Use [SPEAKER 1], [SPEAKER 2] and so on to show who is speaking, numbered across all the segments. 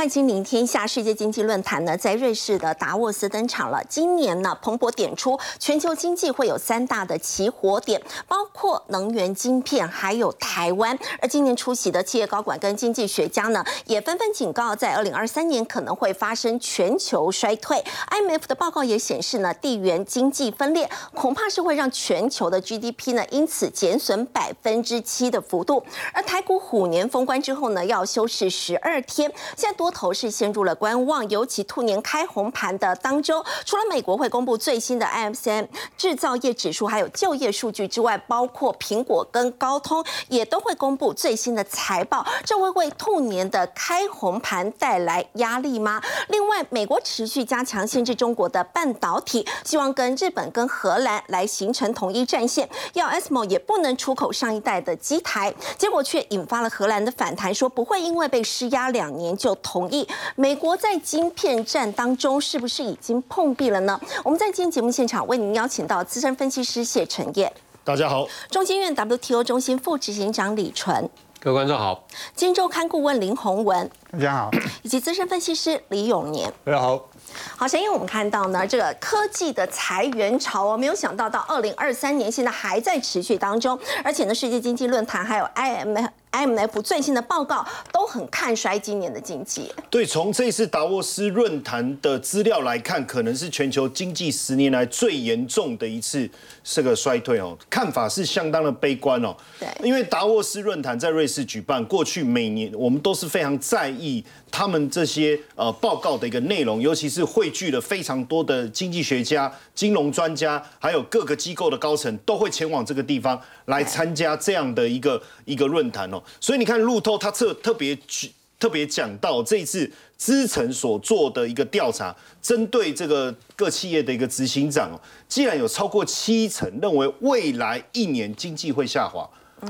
[SPEAKER 1] 看《清明天下》世界经济论坛呢，在瑞士的达沃斯登场了。今年呢，彭博点出，全球经济会有三大的起火点，包括能源、晶片，还有台湾。而今年出席的企业高管跟经济学家呢，也纷纷警告，在二零二三年可能会发生全球衰退。IMF 的报告也显示呢，地缘经济分裂恐怕是会让全球的 GDP 呢，因此减损百分之七的幅度。而台股虎年封关之后呢，要休市十二天。现在多头是陷入了观望，尤其兔年开红盘的当周，除了美国会公布最新的 ISM 制造业指数，还有就业数据之外，包括苹果跟高通也都会公布最新的财报，这会为兔年的开红盘带来压力吗？另外，美国持续加强限制中国的半导体，希望跟日本跟荷兰来形成统一战线，要 ASML 也不能出口上一代的机台，结果却引发了荷兰的反弹，说不会因为被施压两年。就投同意，美国在晶片战当中是不是已经碰壁了呢？我们在今天节目现场为您邀请到资深分析师谢晨燕，
[SPEAKER 2] 大家好；
[SPEAKER 1] 中心院 WTO 中心副执行长李纯，
[SPEAKER 3] 各位观众好；
[SPEAKER 1] 金周刊顾问林宏文，
[SPEAKER 4] 大家好；
[SPEAKER 1] 以及资深分析师李永年，
[SPEAKER 4] 大家好。
[SPEAKER 1] 好，先因为我们看到呢，这个科技的裁员潮哦，没有想到到二零二三年，现在还在持续当中，而且呢，世界经济论坛还有 IMF。IMF 最新的报告都很看衰今年的经济。
[SPEAKER 2] 对，从这次达沃斯论坛的资料来看，可能是全球经济十年来最严重的一次这个衰退哦，看法是相当的悲观哦。
[SPEAKER 1] 对，
[SPEAKER 2] 因为达沃斯论坛在瑞士举办，过去每年我们都是非常在意他们这些呃报告的一个内容，尤其是汇聚了非常多的经济学家、金融专家，还有各个机构的高层都会前往这个地方来参加这样的一个一个论坛哦。所以你看，路透他特特别举特别讲到这一次资诚所做的一个调查，针对这个各企业的一个执行长哦，既然有超过七成认为未来一年经济会下滑，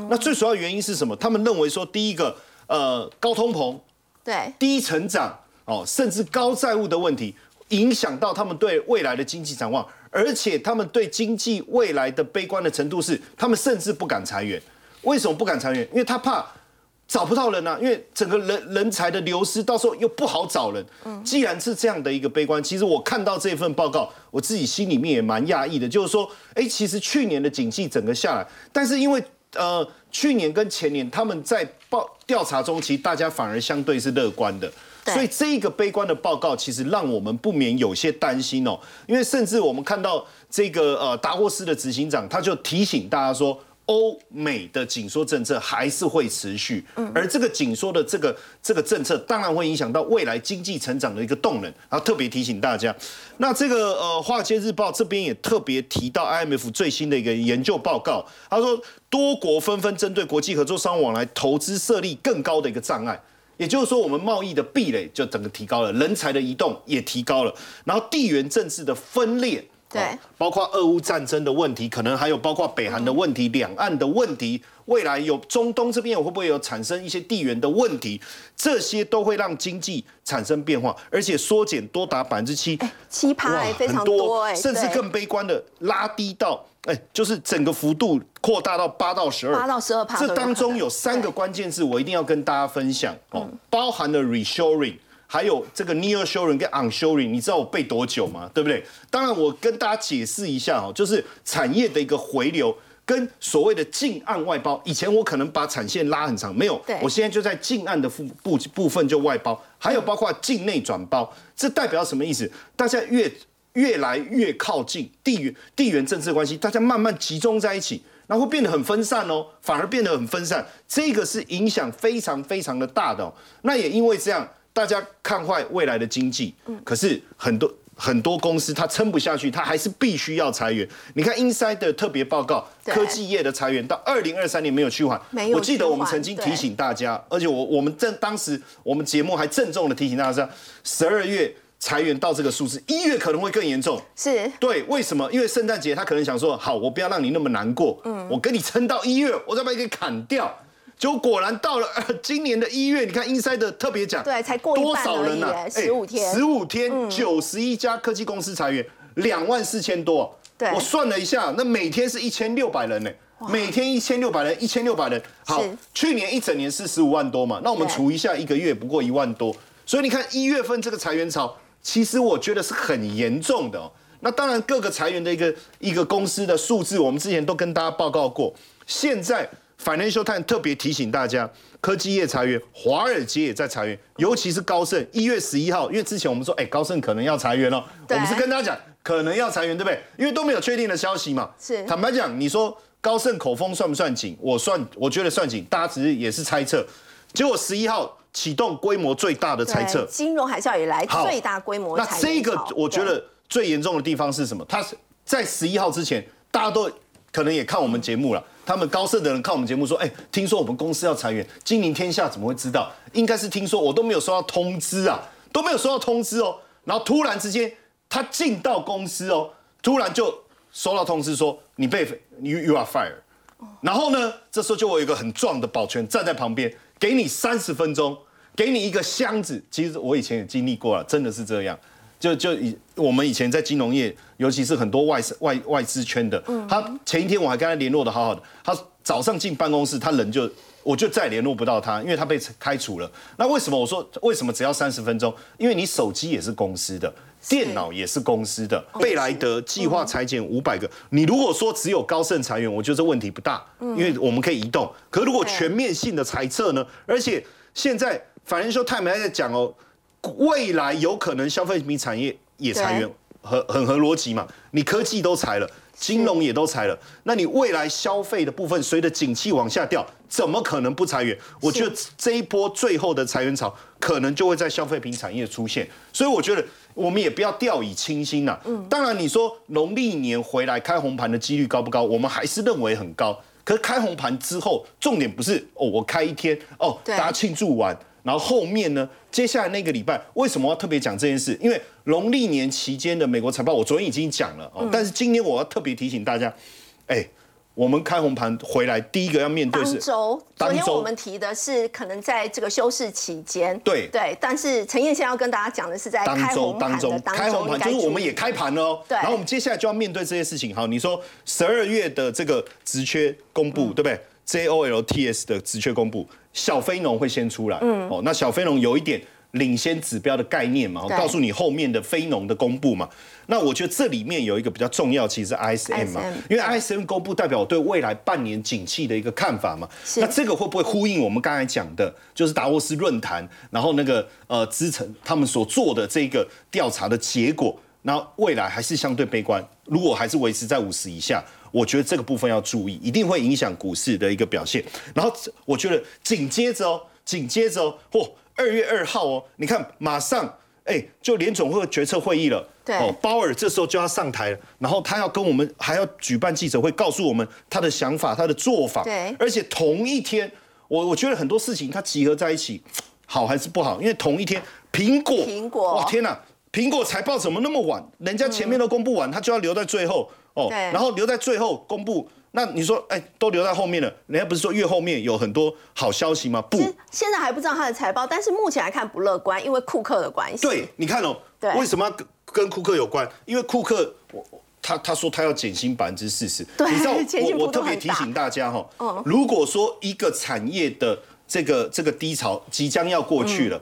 [SPEAKER 2] 那最主要原因是什么？他们认为说，第一个，呃，高通膨，
[SPEAKER 1] 对，
[SPEAKER 2] 低成长哦，甚至高债务的问题，影响到他们对未来的经济展望，而且他们对经济未来的悲观的程度是，他们甚至不敢裁员。为什么不敢裁员？因为他怕找不到人啊，因为整个人人才的流失，到时候又不好找人。嗯，既然是这样的一个悲观，其实我看到这份报告，我自己心里面也蛮讶异的。就是说，哎，其实去年的景气整个下来，但是因为呃，去年跟前年他们在报调查中，其实大家反而相对是乐观的。所以这一个悲观的报告，其实让我们不免有些担心哦。因为甚至我们看到这个呃达沃斯的执行长，他就提醒大家说。欧美的紧缩政策还是会持续，而这个紧缩的这个这个政策，当然会影响到未来经济成长的一个动能。然后特别提醒大家，那这个呃《华尔街日报》这边也特别提到 IMF 最新的一个研究报告，他说多国纷纷针对国际合作商往来投资设立更高的一个障碍，也就是说我们贸易的壁垒就整个提高了，人才的移动也提高了，然后地缘政治的分裂。
[SPEAKER 1] 对，
[SPEAKER 2] 包括俄乌战争的问题，可能还有包括北韩的问题、两岸的问题，未来有中东这边会不会有产生一些地缘的问题？这些都会让经济产生变化，而且缩减多达百分之七，
[SPEAKER 1] 七趴非常多哎，
[SPEAKER 2] 甚至更悲观的拉低到哎，就是整个幅度扩大到八到十二，
[SPEAKER 1] 八到十二趴。
[SPEAKER 2] 这当中有三个关键字，我一定要跟大家分享哦，包含了 reshoring。还有这个 near shoring 跟 on shoring，你知道我背多久吗？对不对？当然，我跟大家解释一下哦，就是产业的一个回流跟所谓的近岸外包。以前我可能把产线拉很长，没有，我现在就在近岸的部部部分就外包，还有包括境内转包。这代表什么意思？大家越越来越靠近地缘地缘政治关系，大家慢慢集中在一起，然后变得很分散哦，反而变得很分散。这个是影响非常非常的大的。哦那也因为这样。大家看坏未来的经济，可是很多很多公司它撑不下去，它还是必须要裁员。你看 Inside 的特别报告，科技业的裁员到二零二三年没有趋缓。我记得我们曾经提醒大家，而且我我们正当时我们节目还郑重的提醒大家，十二月裁员到这个数字，一月可能会更严重。
[SPEAKER 1] 是
[SPEAKER 2] 对，为什么？因为圣诞节他可能想说，好，我不要让你那么难过，嗯，我跟你撑到一月，我再把你给砍掉。就果然到了 今年的一月，你看 Inside 的特别奖，
[SPEAKER 1] 对，才过多少人呢？十五天，
[SPEAKER 2] 十五天，九十一家科技公司裁员，两万四千多。
[SPEAKER 1] 对，
[SPEAKER 2] 我算了一下，那每天是一千六百人呢，每天一千六百人，一千六百人。好，去年一整年是十五万多嘛，那我们除一下，一个月不过一万多，所以你看一月份这个裁员潮，其实我觉得是很严重的哦。那当然各个裁员的一个一个公司的数字，我们之前都跟大家报告过。现在 Financial Times 特别提醒大家，科技业裁员，华尔街也在裁员，尤其是高盛，一月十一号，因为之前我们说，哎，高盛可能要裁员了，我们是跟大家讲可能要裁员，对不对？因为都没有确定的消息嘛。
[SPEAKER 1] 是。
[SPEAKER 2] 坦白讲，你说高盛口风算不算紧？我算，我觉得算紧，大家只是也是猜测。结果十一号。启动规模最大的猜测，
[SPEAKER 1] 金融海啸以来最大规模。
[SPEAKER 2] 那这个我觉得最严重的地方是什么？他是在十一号之前，大家都可能也看我们节目了。他们高盛的人看我们节目说：“哎，听说我们公司要裁员，金陵天下怎么会知道？应该是听说，我都没有收到通知啊，都没有收到通知哦。然后突然之间，他进到公司哦，突然就收到通知说你被 you you are fired。然后呢，这时候就有一个很壮的保全站在旁边。给你三十分钟，给你一个箱子。其实我以前也经历过了，真的是这样。就就以我们以前在金融业，尤其是很多外外外资圈的，他前一天我还跟他联络的好好的，他早上进办公室，他人就我就再联络不到他，因为他被开除了。那为什么我说为什么只要三十分钟？因为你手机也是公司的。电脑也是公司的，贝莱德计划裁减五百个。你如果说只有高盛裁员，我觉得这问题不大，因为我们可以移动。可如果全面性的裁撤呢？而且现在反正说泰美还在讲哦，未来有可能消费品产业也裁员，很很合逻辑嘛。你科技都裁了。金融也都裁了，那你未来消费的部分随着景气往下掉，怎么可能不裁员？我觉得这一波最后的裁员潮可能就会在消费品产业出现，所以我觉得我们也不要掉以轻心呐。嗯，当然你说农历年回来开红盘的几率高不高？我们还是认为很高。可是开红盘之后，重点不是哦，我开一天哦，大家庆祝完。然后后面呢？接下来那个礼拜，为什么要特别讲这件事？因为农历年期间的美国财报，我昨天已经讲了哦。但是今天我要特别提醒大家，哎。我们开红盘回来，第一个要面对是
[SPEAKER 1] 当周。昨天我们提的是可能在这个休市期间，
[SPEAKER 2] 对
[SPEAKER 1] 对。但是陈燕先要跟大家讲的是在开红盘的当
[SPEAKER 2] 开红盘就是我们也开盘了哦。
[SPEAKER 1] 对。
[SPEAKER 2] 然后我们接下来就要面对这些事情。好，你说十二月的这个职缺公布，对不对？J O L T S 的职缺公布，小非农会先出来。嗯。哦，那小非农有一点。领先指标的概念嘛，我告诉你后面的非农的公布嘛。那我觉得这里面有一个比较重要，其实是 ISM 嘛，因为 ISM 公布代表我对未来半年景气的一个看法嘛。那这个会不会呼应我们刚才讲的，就是达沃斯论坛，然后那个呃资诚他们所做的这个调查的结果，那未来还是相对悲观。如果还是维持在五十以下，我觉得这个部分要注意，一定会影响股市的一个表现。然后我觉得紧接着哦，紧接着哦，嚯！二月二号哦，你看马上哎，就联总会决策会议了。
[SPEAKER 1] 对哦，
[SPEAKER 2] 鲍尔这时候就要上台了，然后他要跟我们还要举办记者会，告诉我们他的想法、他的做法。
[SPEAKER 1] 对，
[SPEAKER 2] 而且同一天，我我觉得很多事情它集合在一起，好还是不好？因为同一天，苹果，
[SPEAKER 1] 苹果，
[SPEAKER 2] 哇天哪，苹果财报怎么那么晚？人家前面都公布完，他就要留在最后哦，然后留在最后公布。那你说，哎，都留在后面了。人家不是说越后面有很多好消息吗？不，
[SPEAKER 1] 现在还不知道他的财报，但是目前来看不乐观，因为库克的关系。
[SPEAKER 2] 对，你看哦，为什么要跟跟库克有关？因为库克，我他他说他要减薪百分之四十。
[SPEAKER 1] 对，
[SPEAKER 2] 你知道我我特别提醒大家哈，如果说一个产业的这个这个低潮即将要过去了。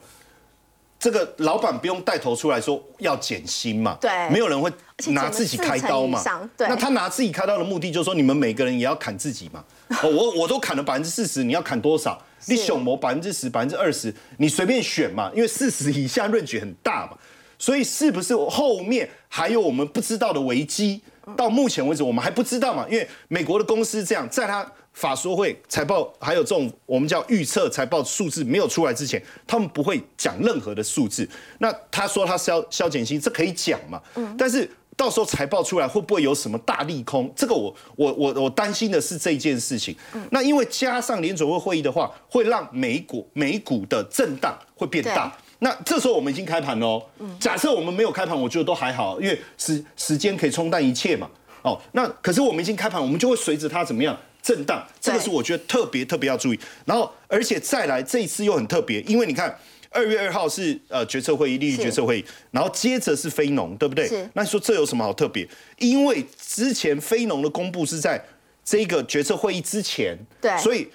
[SPEAKER 2] 这个老板不用带头出来说要减薪嘛？
[SPEAKER 1] 对，
[SPEAKER 2] 没有人会拿自己开刀嘛？
[SPEAKER 1] 对，
[SPEAKER 2] 那他拿自己开刀的目的就是说，你们每个人也要砍自己嘛？哦，我我都砍了百分之四十，你要砍多少？你选谋百分之十、百分之二十，你随便选嘛？因为四十以下润距很大嘛，所以是不是后面还有我们不知道的危机？到目前为止我们还不知道嘛？因为美国的公司这样，在他。法说会财报还有这种我们叫预测财报数字没有出来之前，他们不会讲任何的数字。那他说他消消减薪，这可以讲嘛？嗯。但是到时候财报出来会不会有什么大利空？这个我我我我担心的是这件事情。嗯。那因为加上联准会会议的话，会让美股美股的震荡会变大。那这时候我们已经开盘喽。嗯。假设我们没有开盘，我觉得都还好，因为时时间可以冲淡一切嘛。哦。那可是我们已经开盘，我们就会随着它怎么样？震荡，这个是我觉得特别特别要注意。然后，而且再来这一次又很特别，因为你看二月二号是呃决策会议，利率决策会议，然后接着是非农，对不对？那你说这有什么好特别？因为之前非农的公布是在这个决策会议之前，
[SPEAKER 1] 对，
[SPEAKER 2] 所以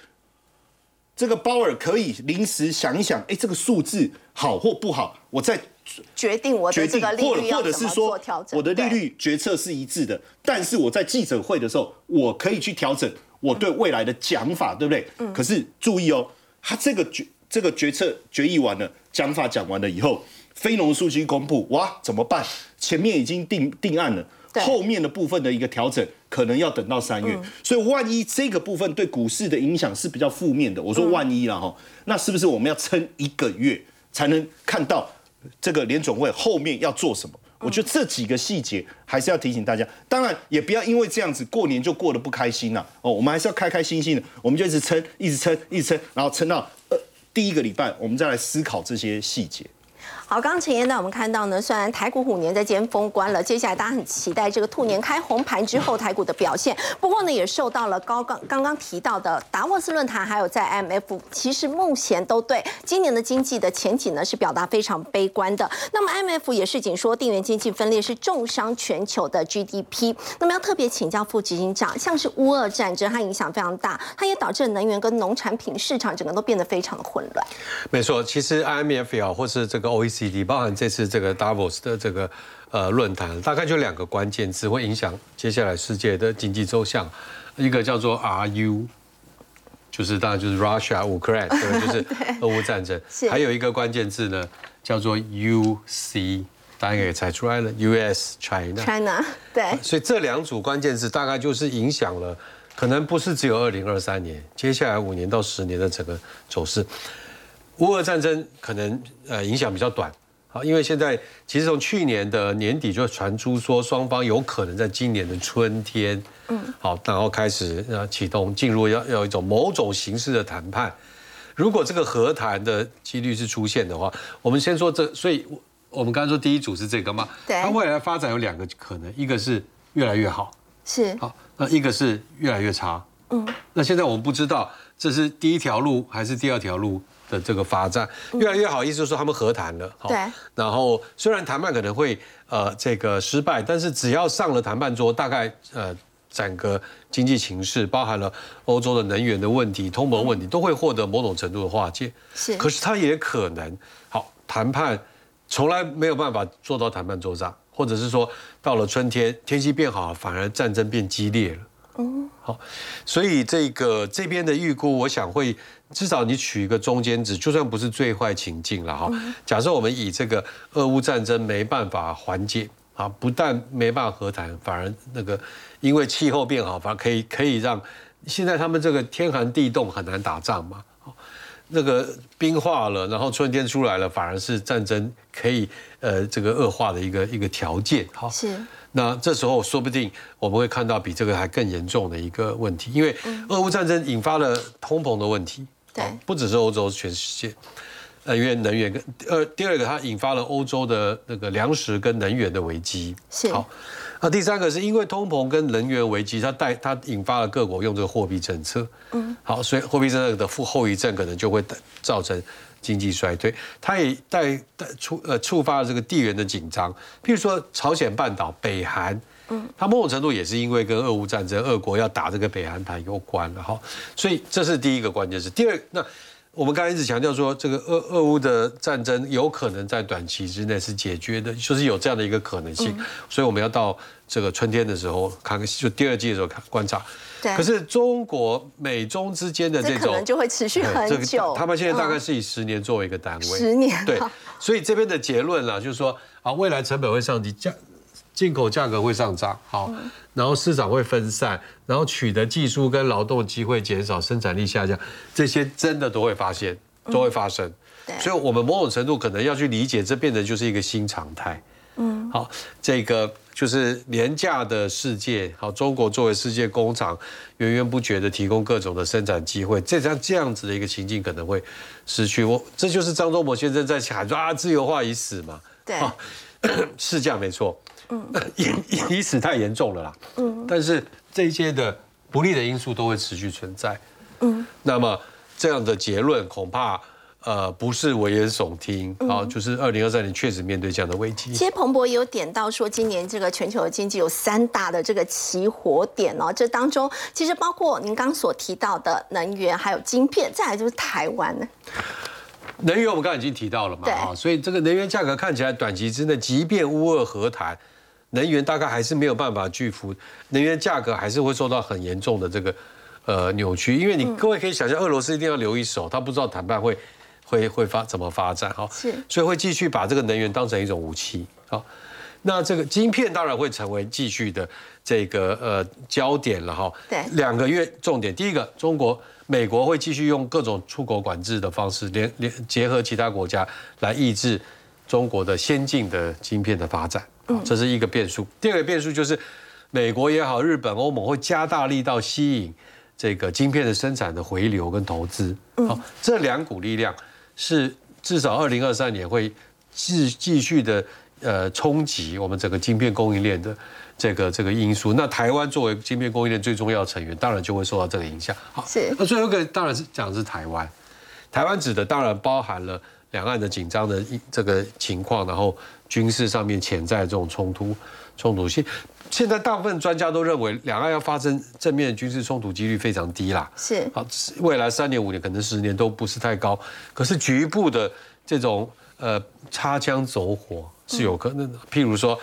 [SPEAKER 2] 这个鲍尔可以临时想一想，哎，这个数字好或不好，我再
[SPEAKER 1] 决定我的这个利率要怎么做调整。
[SPEAKER 2] 我的利率决策是一致的，但是我在记者会的时候，我可以去调整我对未来的讲法，对不对？嗯。可是注意哦，他这个决这个决策决议完了，讲法讲完了以后，非农数据公布，哇，怎么办？前面已经定定案了。后面的部分的一个调整，可能要等到三月，所以万一这个部分对股市的影响是比较负面的，我说万一了哈，那是不是我们要撑一个月才能看到这个联总会后面要做什么？我觉得这几个细节还是要提醒大家，当然也不要因为这样子过年就过得不开心了哦，我们还是要开开心心的，我们就一直撑，一直撑，一直撑，然后撑到呃第一个礼拜，我们再来思考这些细节。
[SPEAKER 1] 好，刚刚陈燕呢，我们看到呢，虽然台股虎年在今天封关了，接下来大家很期待这个兔年开红盘之后台股的表现。不过呢，也受到了高刚刚刚提到的达沃斯论坛，还有在 IMF，其实目前都对今年的经济的前景呢是表达非常悲观的。那么 IMF 也是仅说地缘经济分裂是重伤全球的 GDP。那么要特别请教副执行长，像是乌俄战争，它影响非常大，它也导致能源跟农产品市场整个都变得非常的混乱。
[SPEAKER 3] 没错，其实 IMF 啊，或是这个 O E。包含这次这个 Davos 的这个呃论坛，大概就两个关键词会影响接下来世界的经济走向，一个叫做 RU，就是当然就是 Russia 乌克兰，对，就是俄乌战争，还有一个关键字呢叫做 UC，大家也猜出来了，US China
[SPEAKER 1] China 对，
[SPEAKER 3] 所以这两组关键字大概就是影响了，可能不是只有二零二三年，接下来五年到十年的整个走势。乌俄战争可能呃影响比较短，好，因为现在其实从去年的年底就传出说双方有可能在今年的春天，嗯，好，然后开始呃启动进入要要一种某种形式的谈判。如果这个和谈的几率是出现的话，我们先说这，所以我们刚才说第一组是这个嘛，
[SPEAKER 1] 对，
[SPEAKER 3] 它未来发展有两个可能，一个是越来越好，
[SPEAKER 1] 是
[SPEAKER 3] 好，那一个是越来越差，嗯，那现在我们不知道这是第一条路还是第二条路。的这个发展越来越好，意思就是说他们和谈了，
[SPEAKER 1] 对。
[SPEAKER 3] 然后虽然谈判可能会呃这个失败，但是只要上了谈判桌，大概呃整个经济形势，包含了欧洲的能源的问题、通膨问题，都会获得某种程度的化解。
[SPEAKER 1] 是。
[SPEAKER 3] 可是他也可能好谈判从来没有办法做到谈判桌上，或者是说到了春天天气变好，反而战争变激烈了。哦。好，所以这个这边的预估，我想会。至少你取一个中间值，就算不是最坏情境了哈。假设我们以这个俄乌战争没办法缓解啊，不但没办法和谈，反而那个因为气候变好，反而可以可以让现在他们这个天寒地冻很难打仗嘛。那个冰化了，然后春天出来了，反而是战争可以呃这个恶化的一个一个条件。
[SPEAKER 1] 好，是。
[SPEAKER 3] 那这时候说不定我们会看到比这个还更严重的一个问题，因为俄乌战争引发了通膨的问题。
[SPEAKER 1] 对，
[SPEAKER 3] 不只是欧洲，全世界，呃，因为能源跟呃，第二个它引发了欧洲的那个粮食跟能源的危机。
[SPEAKER 1] 是
[SPEAKER 3] 好，那第三个是因为通膨跟能源危机，它带它引发了各国用这个货币政策。嗯，好，所以货币政策的负后遗症可能就会造成经济衰退。它也带带触呃触发了这个地缘的紧张，譬如说朝鲜半岛、北韩。嗯，它某种程度也是因为跟俄乌战争，俄国要打这个北韩台有关了哈，所以这是第一个关键是第二，那我们刚才一直强调说，这个俄俄乌的战争有可能在短期之内是解决的，就是有这样的一个可能性，所以我们要到这个春天的时候看，就第二季的时候看观察。
[SPEAKER 1] 对。
[SPEAKER 3] 可是中国美中之间的这种，可
[SPEAKER 1] 能就会持续很久。
[SPEAKER 3] 他们现在大概是以十年作为一个单位。
[SPEAKER 1] 十年。
[SPEAKER 3] 对。所以这边的结论啦，就是说啊，未来成本会上涨。进口价格会上涨，好，然后市场会分散，然后取得技术跟劳动机会减少，生产力下降，这些真的都会发现，都会发生。所以，我们某种程度可能要去理解，这变得就是一个新常态。嗯，好，这个就是廉价的世界，好，中国作为世界工厂，源源不绝的提供各种的生产机会，这样这样子的一个情境可能会失去。我这就是张忠谋先生在喊说啊，自由化已死嘛。
[SPEAKER 1] 对，
[SPEAKER 3] 是这样没错。嗯，已死 太严重了啦。嗯，但是这些的不利的因素都会持续存在。嗯，那么这样的结论恐怕，呃，不是危言耸听啊，就是二零二三年确实面对这样的危机。
[SPEAKER 1] 其实彭博也有点到说，今年这个全球的经济有三大的这个起火点哦，这当中其实包括您刚所提到的能源，还有晶片，再来就是台湾呢。
[SPEAKER 3] 能源我们刚才已经提到了嘛，啊，所以这个能源价格看起来短期之内，即便乌俄和谈，能源大概还是没有办法拒服，能源价格还是会受到很严重的这个呃扭曲，因为你各位可以想象，俄罗斯一定要留一手，他不知道谈判会。会会发怎么发展？哈，
[SPEAKER 1] 是，
[SPEAKER 3] 所以会继续把这个能源当成一种武器。好，那这个晶片当然会成为继续的这个呃焦点了。哈，
[SPEAKER 1] 对，
[SPEAKER 3] 两个月重点，第一个，中国、美国会继续用各种出口管制的方式，联联结合其他国家来抑制中国的先进的晶片的发展。嗯，这是一个变数。第二个变数就是，美国也好，日本、欧盟会加大力道吸引这个晶片的生产的回流跟投资。好，这两股力量。是至少二零二三年会继继续的呃冲击我们整个晶片供应链的这个这个因素。那台湾作为晶片供应链最重要成员，当然就会受到这个影响。
[SPEAKER 1] 好，是。
[SPEAKER 3] 那最后一个当然是讲的是台湾，台湾指的当然包含了两岸的紧张的这个情况，然后军事上面潜在这种冲突冲突性。现在大部分专家都认为，两岸要发生正面军事冲突几率非常低啦。
[SPEAKER 1] 是，好，
[SPEAKER 3] 未来三年五年可能十年都不是太高。可是局部的这种呃擦枪走火是有可能的。譬如说，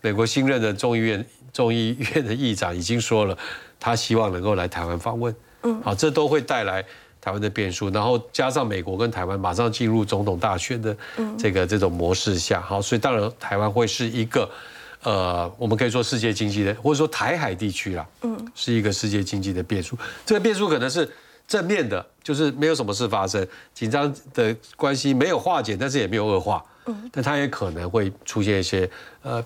[SPEAKER 3] 美国新任的众议院众议院的议长已经说了，他希望能够来台湾访问。嗯，好，这都会带来台湾的变数。然后加上美国跟台湾马上进入总统大选的这个这种模式下，好，所以当然台湾会是一个。呃，我们可以说世界经济的，或者说台海地区啦，嗯，是一个世界经济的变数。这个变数可能是正面的，就是没有什么事发生，紧张的关系没有化解，但是也没有恶化，嗯，但它也可能会出现一些呃。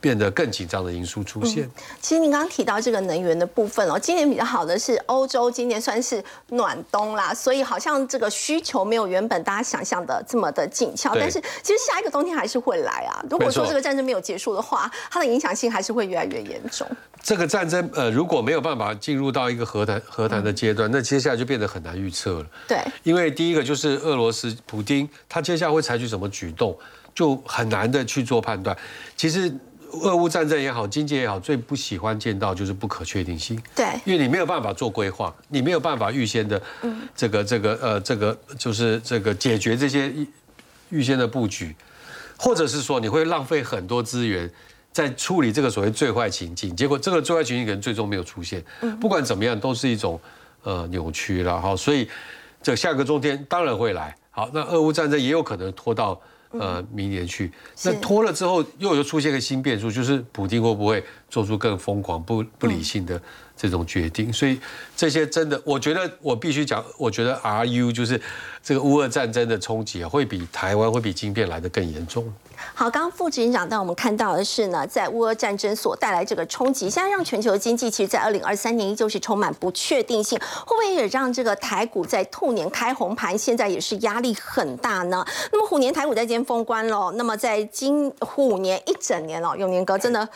[SPEAKER 3] 变得更紧张的因素出现。
[SPEAKER 1] 其实您刚刚提到这个能源的部分哦，今年比较好的是欧洲，今年算是暖冬啦，所以好像这个需求没有原本大家想象的这么的紧俏。但是其实下一个冬天还是会来啊。如果说这个战争没有结束的话，它的影响性还是会越来越严重。
[SPEAKER 3] 这个战争呃，如果没有办法进入到一个和谈和谈的阶段，那接下来就变得很难预测了。
[SPEAKER 1] 对，
[SPEAKER 3] 因为第一个就是俄罗斯普丁，他接下来会采取什么举动，就很难的去做判断。其实。俄乌战争也好，经济也好，最不喜欢见到就是不可确定性。
[SPEAKER 1] 对，
[SPEAKER 3] 因为你没有办法做规划，你没有办法预先的，这个这个呃这个就是这个解决这些预先的布局，或者是说你会浪费很多资源在处理这个所谓最坏情境，结果这个最坏情境可能最终没有出现。不管怎么样，都是一种呃扭曲了哈。所以这下个中天当然会来。好，那俄乌战争也有可能拖到。呃，明年去，那拖了之后，又又出现个新变数，就是普京会不会做出更疯狂、不不理性的这种决定？所以这些真的，我觉得我必须讲，我觉得 R U 就是这个乌俄战争的冲击啊，会比台湾会比晶片来的更严重。
[SPEAKER 1] 好，刚刚副执行长带我们看到的是呢，在乌俄战争所带来这个冲击，现在让全球经济其实，在二零二三年依旧是充满不确定性，会不会也让这个台股在兔年开红盘，现在也是压力很大呢？那么虎年台股在今天封关了，那么在今虎年一整年哦，永年哥真的。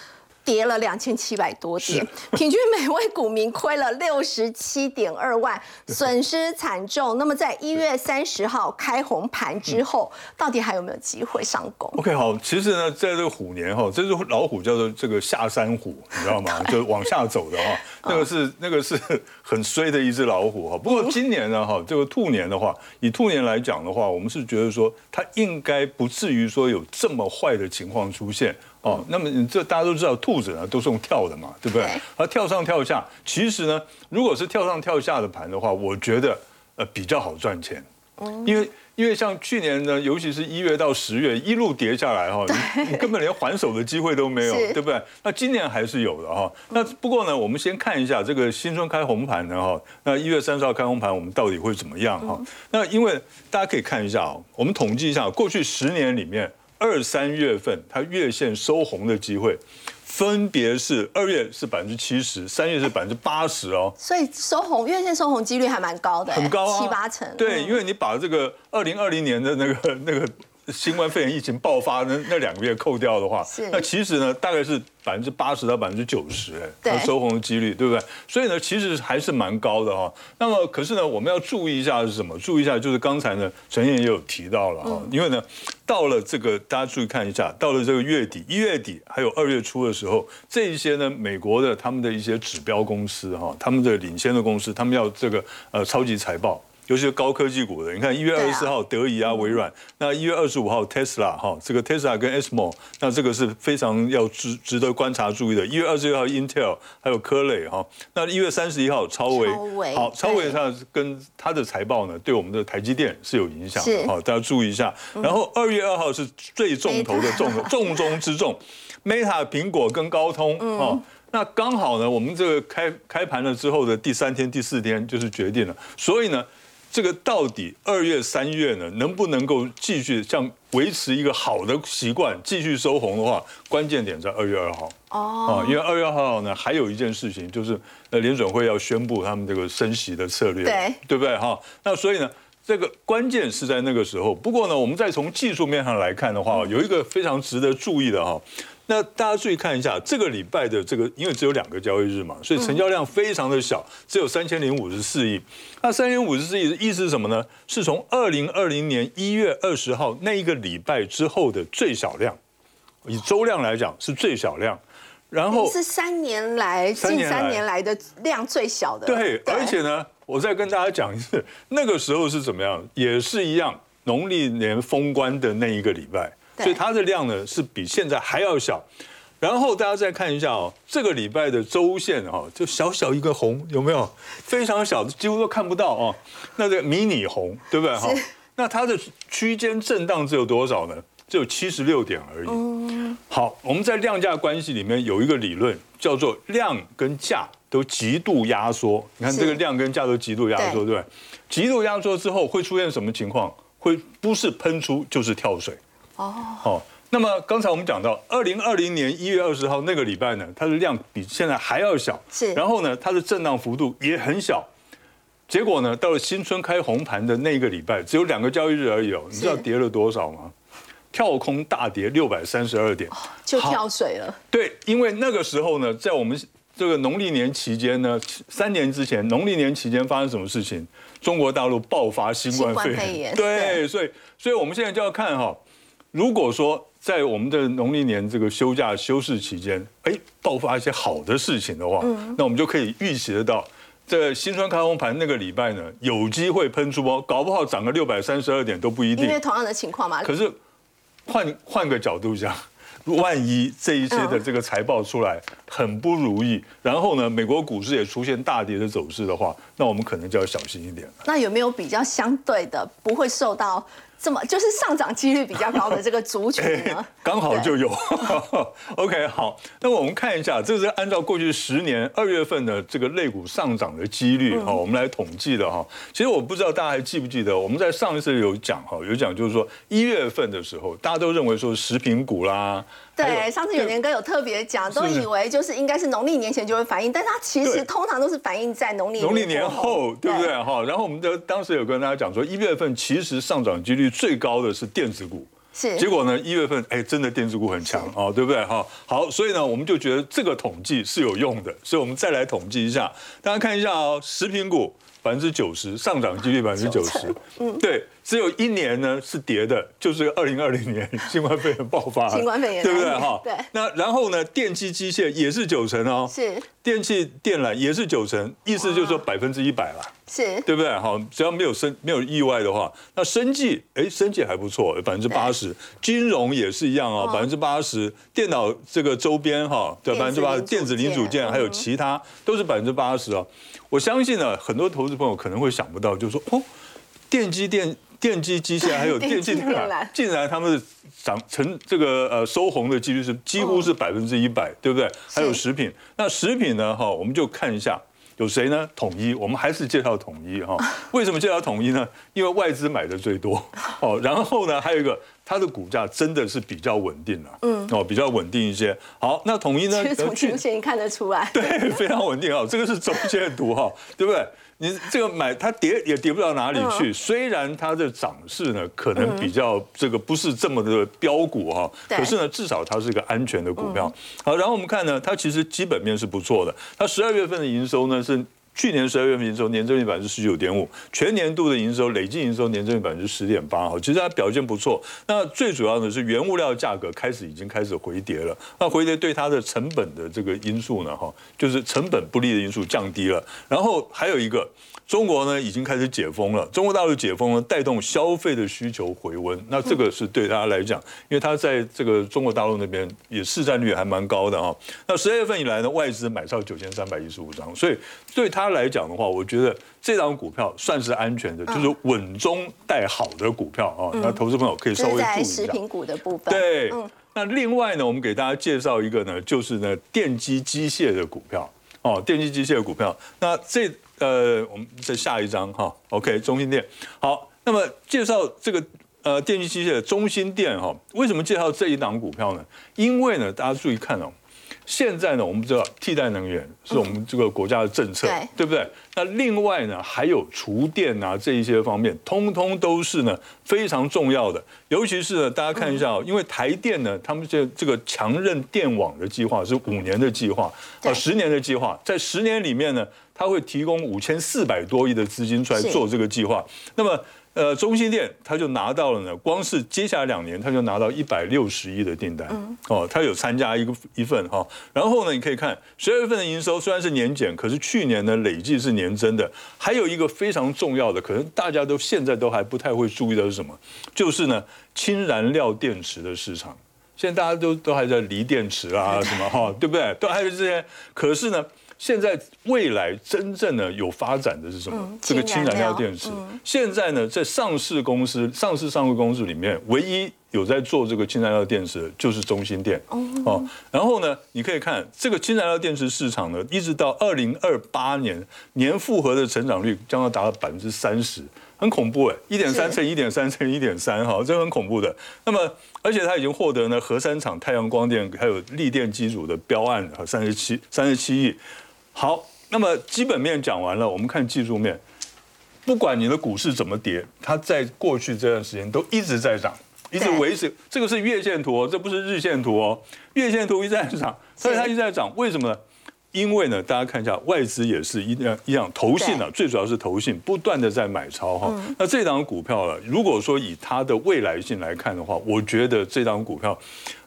[SPEAKER 1] 跌了两千七百多点，平均每位股民亏了六十七点二万，损失惨重。那么在一月三十号开红盘之后，到底还有没有机会上攻
[SPEAKER 4] ？OK，好，其实呢，在这个虎年哈，这只老虎叫做这个下山虎，你知道吗？就往下走的哈，那个是那个是很衰的一只老虎哈。不过今年呢哈，这个兔年的话，以兔年来讲的话，我们是觉得说它应该不至于说有这么坏的情况出现。哦，那么这大家都知道，兔子呢都是用跳的嘛，对不对？它跳上跳下，其实呢，如果是跳上跳下的盘的话，我觉得呃比较好赚钱，因为因为像去年呢，尤其是一月到十月一路跌下来哈，你根本连还手的机会都没有，对不对？那今年还是有的哈。那不过呢，我们先看一下这个新春开红盘的哈，那一月三十号开红盘，我们到底会怎么样哈？那因为大家可以看一下哦，我们统计一下过去十年里面。二三月份它月线收红的机会，分别是二月是百分之七十，三月是百分之八十哦。
[SPEAKER 1] 所以收红月线收红几率还蛮高的，
[SPEAKER 4] 很高
[SPEAKER 1] 啊，七八成。
[SPEAKER 4] 对，因为你把这个二零二零年的那个那个新冠肺炎疫情爆发那那两个月扣掉的话，那其实呢大概是百分之八十到百分之九十，哎，收红的几率，对不对？所以呢，其实还是蛮高的哈。那么可是呢，我们要注意一下是什么？注意一下就是刚才呢，陈燕也有提到了哈，因为呢，到了这个大家注意看一下，到了这个月底，一月底还有二月初的时候，这一些呢，美国的他们的一些指标公司哈，他们的领先的公司，他们要这个呃超级财报。尤其是高科技股的，你看一月二十四号德仪啊、微软，那一月二十五号 Tesla 哈，这个 Tesla 跟 SMO，那这个是非常要值值得观察注意的。一月二十六号 Intel 还有科磊哈，那一月三十一号超微，好，超微
[SPEAKER 1] 对。
[SPEAKER 4] 它跟它的财报呢，对我们的台积电是有影响的，好，大家注意一下。然后二月二号是最重头的重 重中之重，Meta 苹果跟高通哦。那刚好呢，我们这个开开盘了之后的第三天、第四天就是决定了，所以呢，这个到底二月、三月呢，能不能够继续像维持一个好的习惯，继续收红的话，关键点在二月二号。
[SPEAKER 1] 哦，
[SPEAKER 4] 啊，因为二月二号呢，还有一件事情就是，呃，联准会要宣布他们这个升息的策略，
[SPEAKER 1] 对
[SPEAKER 4] 对不对哈？那所以呢，这个关键是在那个时候。不过呢，我们再从技术面上来看的话，有一个非常值得注意的哈。那大家注意看一下，这个礼拜的这个，因为只有两个交易日嘛，所以成交量非常的小，只有三千零五十四亿。那三千五十四亿的意思是什么呢？是从二零二零年一月二十号那一个礼拜之后的最小量，以周量来讲是最小量。然后
[SPEAKER 1] 是三年来近
[SPEAKER 4] 三年来
[SPEAKER 1] 的量最小的，
[SPEAKER 4] 对，而且呢，我再跟大家讲一次，那个时候是怎么样，也是一样，农历年封关的那一个礼拜，
[SPEAKER 1] 对
[SPEAKER 4] 所以它的量呢是比现在还要小。然后大家再看一下哦，这个礼拜的周线哦，就小小一个红，有没有？非常小，几乎都看不到哦。那这个迷你红，对不对哈？那它的区间震荡只有多少呢？只有七十六点而已。好，我们在量价关系里面有一个理论，叫做量跟价都极度压缩。你看这个量跟价都极度压缩，
[SPEAKER 1] 对
[SPEAKER 4] 对不对？极度压缩之后会出现什么情况？会不是喷出就是跳水。
[SPEAKER 1] 哦，
[SPEAKER 4] 好，那么刚才我们讲到，二零二零年一月二十号那个礼拜呢，它的量比现在还要小，
[SPEAKER 1] 是。
[SPEAKER 4] 然后呢，它的震荡幅度也很小。结果呢，到了新春开红盘的那个礼拜，只有两个交易日而已哦，你知道跌了多少吗？跳空大跌六百三十二点，
[SPEAKER 1] 就跳水了，
[SPEAKER 4] 对，因为那个时候呢，在我们这个农历年期间呢，三年之前农历年期间发生什么事情？中国大陆爆发新冠肺
[SPEAKER 1] 炎
[SPEAKER 4] 对，
[SPEAKER 1] 对。
[SPEAKER 4] 所以所以我们现在就要看哈，如果说在我们的农历年这个休假休市期间，哎，爆发一些好的事情的话，
[SPEAKER 1] 嗯
[SPEAKER 4] 那我们就可以预期得到。这新春开红盘那个礼拜呢，有机会喷出哦，搞不好涨个六百三十二点都不一定
[SPEAKER 1] 因。为同样的情况嘛，
[SPEAKER 4] 可是换换个角度讲，万一这一些的这个财报出来很不如意，然后呢，美国股市也出现大跌的走势的话，那我们可能就要小心一点了。
[SPEAKER 1] 那有没有比较相对的不会受到这么就是上涨几率比较高的这个族群呢？
[SPEAKER 4] 刚好就有。OK，好，那么我们看一下，这是按照过去十年二月份的这个类股上涨的几率哈，我们来统计的哈。其实我不知道大家还记不记得，我们在上一次有讲哈，有讲就是说一月份的时候，大家都认为说食品股啦，还
[SPEAKER 1] 对，上次永年哥有特别讲，都以为就是应该是农历年前就会反应，但它其实通常都是反映在农历
[SPEAKER 4] 农历年后，对不对？哈？然后我们的当时有跟大家讲说，一月份其实上涨几率最高的是电子股。
[SPEAKER 1] 是，
[SPEAKER 4] 结果呢，一月份哎，真的电子股很强哦，对不对哈？好，所以呢，我们就觉得这个统计是有用的，所以我们再来统计一下，大家看一下哦，食品股百分之九十上涨几率百分之九十，嗯，对，只有一年呢是跌的，就是二零二零年 新冠肺炎爆发，
[SPEAKER 1] 新冠肺炎
[SPEAKER 4] 对不对？哈？
[SPEAKER 1] 对。
[SPEAKER 4] 那然后呢，电机机械也是九成哦，
[SPEAKER 1] 是。
[SPEAKER 4] 电器电缆也是九成，意思就是说百分之一百啦。
[SPEAKER 1] 是
[SPEAKER 4] 对不对？好，只要没有生没有意外的话，那生计哎，生计还不错，百分之八十。金融也是一样哦，百分之八十。电脑这个周边哈，对，百分之八十。电子零组件还有其他都是百分之八十哦。我相信呢，很多投资朋友可能会想不到，就是说哦，电机电电机机械还有 电器电
[SPEAKER 1] 电缆
[SPEAKER 4] 缆，竟然他们的涨成这个呃收红的几率是几乎是百分之一百，对不对？还有食品，那食品呢哈，我们就看一下。有谁呢？统一，我们还是介绍统一哈。为什么介绍统一呢？因为外资买的最多哦。然后呢，还有一个它的股价真的是比较稳定了，嗯，哦，比较稳定一些。好，那统一呢？
[SPEAKER 1] 其实从
[SPEAKER 4] 去
[SPEAKER 1] 均线看得出来，
[SPEAKER 4] 对，非常稳定啊，这个是周线图哈，对不对？你这个买它跌也跌不到哪里去，虽然它的涨势呢可能比较这个不是这么的标股哈，
[SPEAKER 1] 对
[SPEAKER 4] 可是呢至少它是一个安全的股票。好，然后我们看呢，它其实基本面是不错的，它十二月份的营收呢是。去年十二月份营收年增率百分之十九点五，全年度的营收累计营收年增率百分之十点八，哈，其实它表现不错。那最主要的是原物料价格开始已经开始回跌了，那回跌对它的成本的这个因素呢，哈，就是成本不利的因素降低了。然后还有一个，中国呢已经开始解封了，中国大陆解封了，带动消费的需求回温，那这个是对他来讲，因为他在这个中国大陆那边也市占率还蛮高的哈。那十二月份以来呢，外资买超九千三百一十五张，所以对他来讲的话，我觉得这张股票算是安全的，就是稳中带好的股票啊。那投资朋友可以稍微注意一下。
[SPEAKER 1] 食品股的部分。
[SPEAKER 4] 对，那另外呢，我们给大家介绍一个呢，就是呢电机机械的股票哦，电机机械的股票。那这呃，我们再下一张哈，OK，中心店。好，那么介绍这个呃电器机械的中心店哈，为什么介绍这一档股票呢？因为呢，大家注意看哦。现在呢，我们知道替代能源是我们这个国家的政策，
[SPEAKER 1] 对
[SPEAKER 4] 对不对？那另外呢，还有厨电啊这一些方面，通通都是呢非常重要的。尤其是呢，大家看一下哦，因为台电呢，他们这这个强韧电网的计划是五年的计划，
[SPEAKER 1] 啊
[SPEAKER 4] 呃，十年的计划，在十年里面呢，它会提供五千四百多亿的资金出来做这个计划。那么呃，中心店他就拿到了呢，光是接下来两年，他就拿到一百六十亿的订单，哦，他有参加一个一份哈、然后呢，你可以看十二月份的营收虽然是年减，可是去年呢累计是年增的。还有一个非常重要的，可能大家都现在都还不太会注意的是什么？就是呢，氢燃料电池的市场。现在大家都都还在锂电池啊什么哈，对不对？都还有这些。可是呢，现在未来真正的有发展的是什么？
[SPEAKER 1] 嗯
[SPEAKER 4] 这个氢燃
[SPEAKER 1] 料
[SPEAKER 4] 料电池。现在呢，在上市公司、上市上市公司里面，唯一有在做这个氢燃料电池的就是中芯电哦。然后呢，你可以看这个氢燃料电池市场呢，一直到二零二八年年复合的成长率将要达到百分之三十。很恐怖哎，一点三乘一点三乘一点三哈，这很恐怖的。那么，而且它已经获得呢核三厂太阳光电还有力电机组的标案和三十七三十七亿。好，那么基本面讲完了，我们看技术面。不管你的股市怎么跌，它在过去这段时间都一直在涨，一直维持。这个是月线图哦，这不是日线图哦。月线图一直在涨，所以它一直在涨，为什么呢？因为呢，大家看一下，外资也是一样一样，投信啊，最主要是投信不断的在买超哈。那这档股票了，如果说以它的未来性来看的话，我觉得这档股票，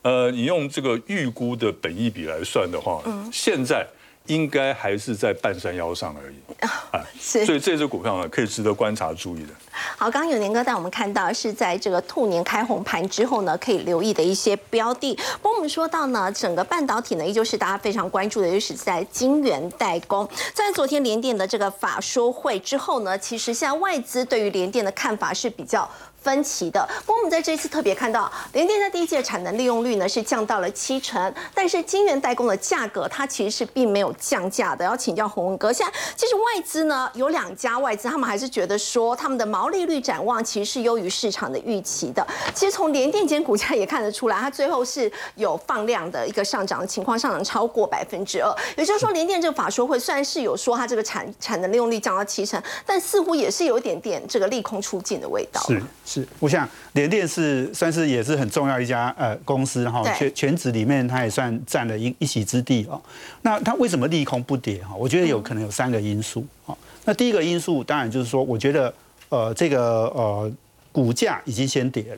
[SPEAKER 4] 呃，你用这个预估的本益比来算的话，现在应该还是在半山腰上而已啊。
[SPEAKER 1] 是
[SPEAKER 4] 所以这只股票呢，可以值得观察注意的。
[SPEAKER 1] 好，刚刚有年哥带我们看到是在这个兔年开红盘之后呢，可以留意的一些标的。不过我们说到呢，整个半导体呢，依旧是大家非常关注的，就是在晶圆代工。在昨天联电的这个法说会之后呢，其实现在外资对于联电的看法是比较。分歧的。不过我们在这一次特别看到，联电在第一季的产能利用率呢是降到了七成，但是晶圆代工的价格它其实是并没有降价的。要请教洪文哥，现在其实外资呢有两家外资，他们还是觉得说他们的毛利率展望其实是优于市场的预期的。其实从联电间股价也看得出来，它最后是有放量的一个上涨的情况，上涨超过百分之二。也就是说，联电这个法说会虽然是有说它这个产产能利用率降到七成，但似乎也是有一点点这个利空出尽的味道。
[SPEAKER 5] 是，我想联电是算是也是很重要一家呃公司哈
[SPEAKER 1] 对，
[SPEAKER 5] 全全指里面它也算占了一一席之地哦。那它为什么利空不跌哈？我觉得有可能有三个因素哦。那第一个因素当然就是说，我觉得呃这个呃股价已经先跌了。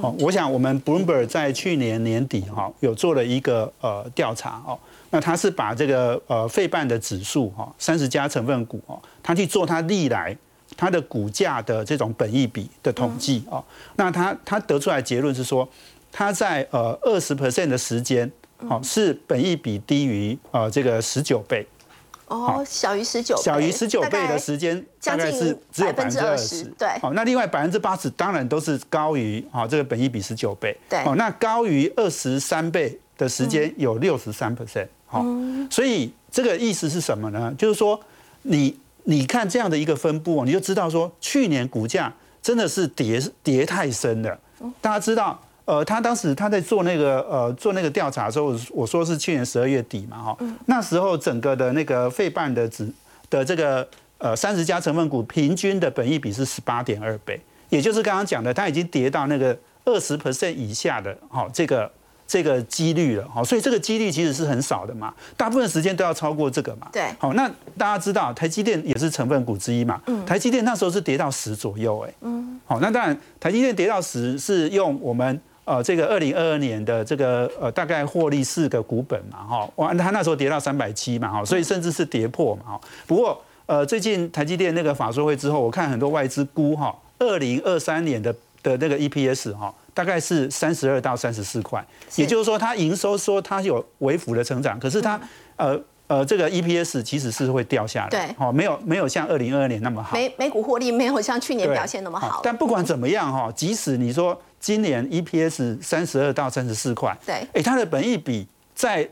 [SPEAKER 5] 哦，我想我们 Bloomberg 在去年年底哈有做了一个呃调查哦，那他是把这个呃费半的指数哈三十家成分股哦，他去做他历来它的股价的这种本益比的统计哦，那他他得出来结论是说，它在呃二十 percent 的时间哦是本益比低于呃这个十九倍，
[SPEAKER 1] 哦，小于十九，
[SPEAKER 5] 小于十九倍的时间大概是只有百分之二十，
[SPEAKER 1] 对。
[SPEAKER 5] 好，那另外百分之八十当然都是高于啊这个本益比十九倍，
[SPEAKER 1] 对。
[SPEAKER 5] 哦，那高于二十三倍的时间有六十三 percent，好，所以这个意思是什么呢？就是说你你看这样的一个分布哦，你就知道说去年股价真的是跌跌太深了。大家知道，呃，他当时他在做那个呃做那个调查的时候，我说是去年十二月底嘛，哈，那时候整个的那个费半的指的这个呃三十家成分股平均的本益比是十八点二倍，也就是刚刚讲的，它已经跌到那个二十 percent 以下的，哈，这个。这个几率了，好，所以这个几率其实是很少的嘛，大部分时间都要超过这个嘛。
[SPEAKER 1] 对，
[SPEAKER 5] 好，那大家知道台积电也是成分股之一嘛，嗯，台积电那时候是跌到十左右，哎，嗯，好，那当然台积电跌到十是用我们呃这个二零二二年的这个呃大概获利四个股本嘛，哈，哇，他那时候跌到三百七嘛，哈，所以甚至是跌破嘛，哈，不过呃最近台积电那个法说会之后，我看很多外资估哈，二零二三年的的那个 EPS 哈。大概是三十二到三十四块，也就是说，它营收说它有微幅的成长，可是它呃呃这个 EPS 其实是会掉下来，
[SPEAKER 1] 对，
[SPEAKER 5] 哦，没有没有像二零二二年那么好，
[SPEAKER 1] 美美股获利没有像去年表现那么好。
[SPEAKER 5] 但不管怎么样哈，即使你说今年 EPS 三十二到三十四块，
[SPEAKER 1] 对，
[SPEAKER 5] 哎，它的本益比在